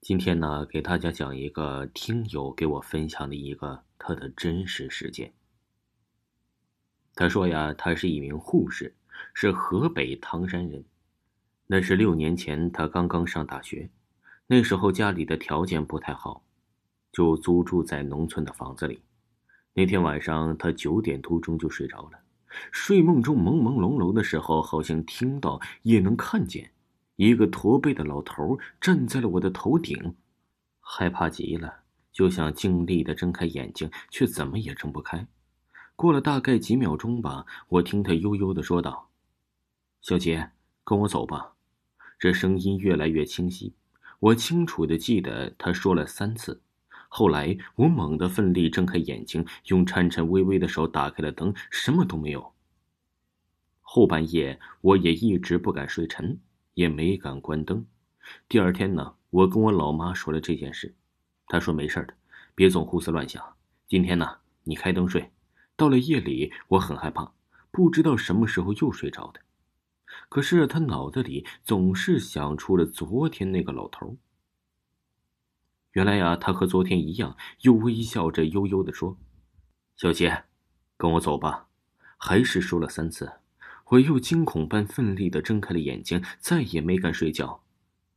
今天呢，给大家讲一个听友给我分享的一个他的真实事件。他说呀，他是一名护士，是河北唐山人。那是六年前，他刚刚上大学，那时候家里的条件不太好，就租住在农村的房子里。那天晚上，他九点多钟就睡着了，睡梦中朦朦胧胧的时候，好像听到也能看见。一个驼背的老头站在了我的头顶，害怕极了，就想尽力的睁开眼睛，却怎么也睁不开。过了大概几秒钟吧，我听他悠悠的说道：“小杰，跟我走吧。”这声音越来越清晰，我清楚的记得他说了三次。后来我猛地奋力睁开眼睛，用颤颤巍巍的手打开了灯，什么都没有。后半夜我也一直不敢睡沉。也没敢关灯。第二天呢，我跟我老妈说了这件事，她说没事的，别总胡思乱想。今天呢，你开灯睡。到了夜里，我很害怕，不知道什么时候又睡着的。可是他脑子里总是想出了昨天那个老头。原来呀，他和昨天一样，又微笑着悠悠的说：“小杰，跟我走吧。”还是说了三次。我又惊恐般奋力的睁开了眼睛，再也没敢睡觉。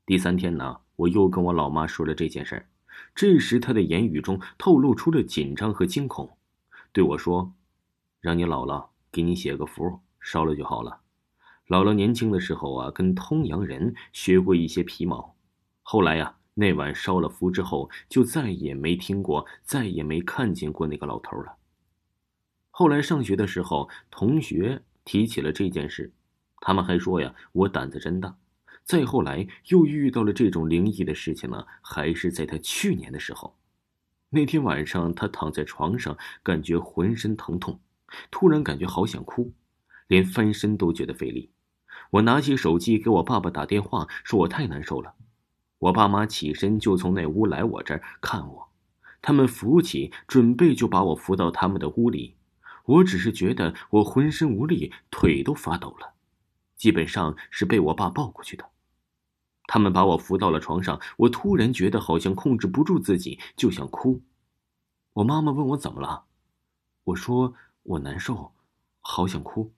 第三天呢，我又跟我老妈说了这件事儿。这时，她的言语中透露出了紧张和惊恐，对我说：“让你姥姥给你写个符，烧了就好了。”姥姥年轻的时候啊，跟通阳人学过一些皮毛。后来呀，那晚烧了符之后，就再也没听过，再也没看见过那个老头了。后来上学的时候，同学。提起了这件事，他们还说呀，我胆子真大。再后来又遇到了这种灵异的事情呢，还是在他去年的时候。那天晚上，他躺在床上，感觉浑身疼痛，突然感觉好想哭，连翻身都觉得费力。我拿起手机给我爸爸打电话，说我太难受了。我爸妈起身就从那屋来我这儿看我，他们扶起，准备就把我扶到他们的屋里。我只是觉得我浑身无力，腿都发抖了，基本上是被我爸抱过去的。他们把我扶到了床上，我突然觉得好像控制不住自己，就想哭。我妈妈问我怎么了，我说我难受，好想哭。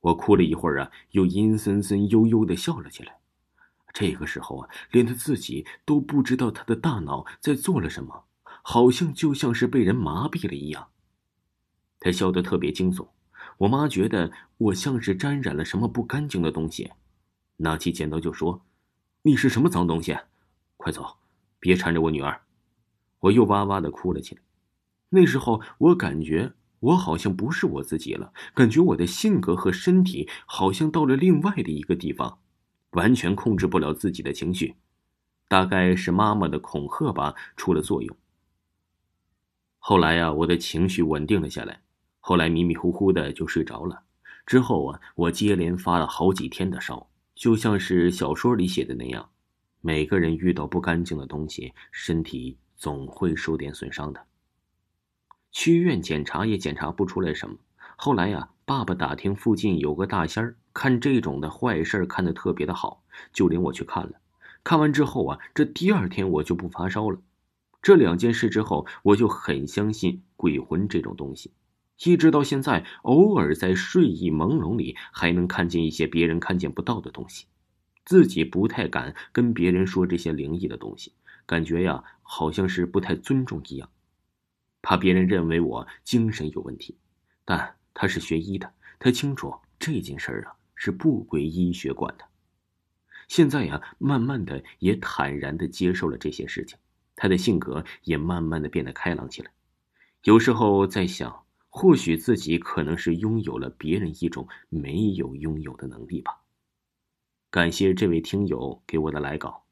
我哭了一会儿啊，又阴森森、悠悠的笑了起来。这个时候啊，连他自己都不知道他的大脑在做了什么，好像就像是被人麻痹了一样。他笑得特别惊悚，我妈觉得我像是沾染了什么不干净的东西，拿起剪刀就说：“你是什么脏东西？快走，别缠着我女儿！”我又哇哇的哭了起来。那时候我感觉我好像不是我自己了，感觉我的性格和身体好像到了另外的一个地方，完全控制不了自己的情绪。大概是妈妈的恐吓吧，出了作用。后来呀，我的情绪稳定了下来。后来迷迷糊糊的就睡着了，之后啊，我接连发了好几天的烧，就像是小说里写的那样，每个人遇到不干净的东西，身体总会受点损伤的。去医院检查也检查不出来什么。后来呀，爸爸打听附近有个大仙儿，看这种的坏事看得特别的好，就领我去看了。看完之后啊，这第二天我就不发烧了。这两件事之后，我就很相信鬼魂这种东西。一直到现在，偶尔在睡意朦胧里还能看见一些别人看见不到的东西，自己不太敢跟别人说这些灵异的东西，感觉呀好像是不太尊重一样，怕别人认为我精神有问题。但他是学医的，他清楚这件事儿啊是不归医学管的。现在呀，慢慢的也坦然的接受了这些事情，他的性格也慢慢的变得开朗起来。有时候在想。或许自己可能是拥有了别人一种没有拥有的能力吧。感谢这位听友给我的来稿。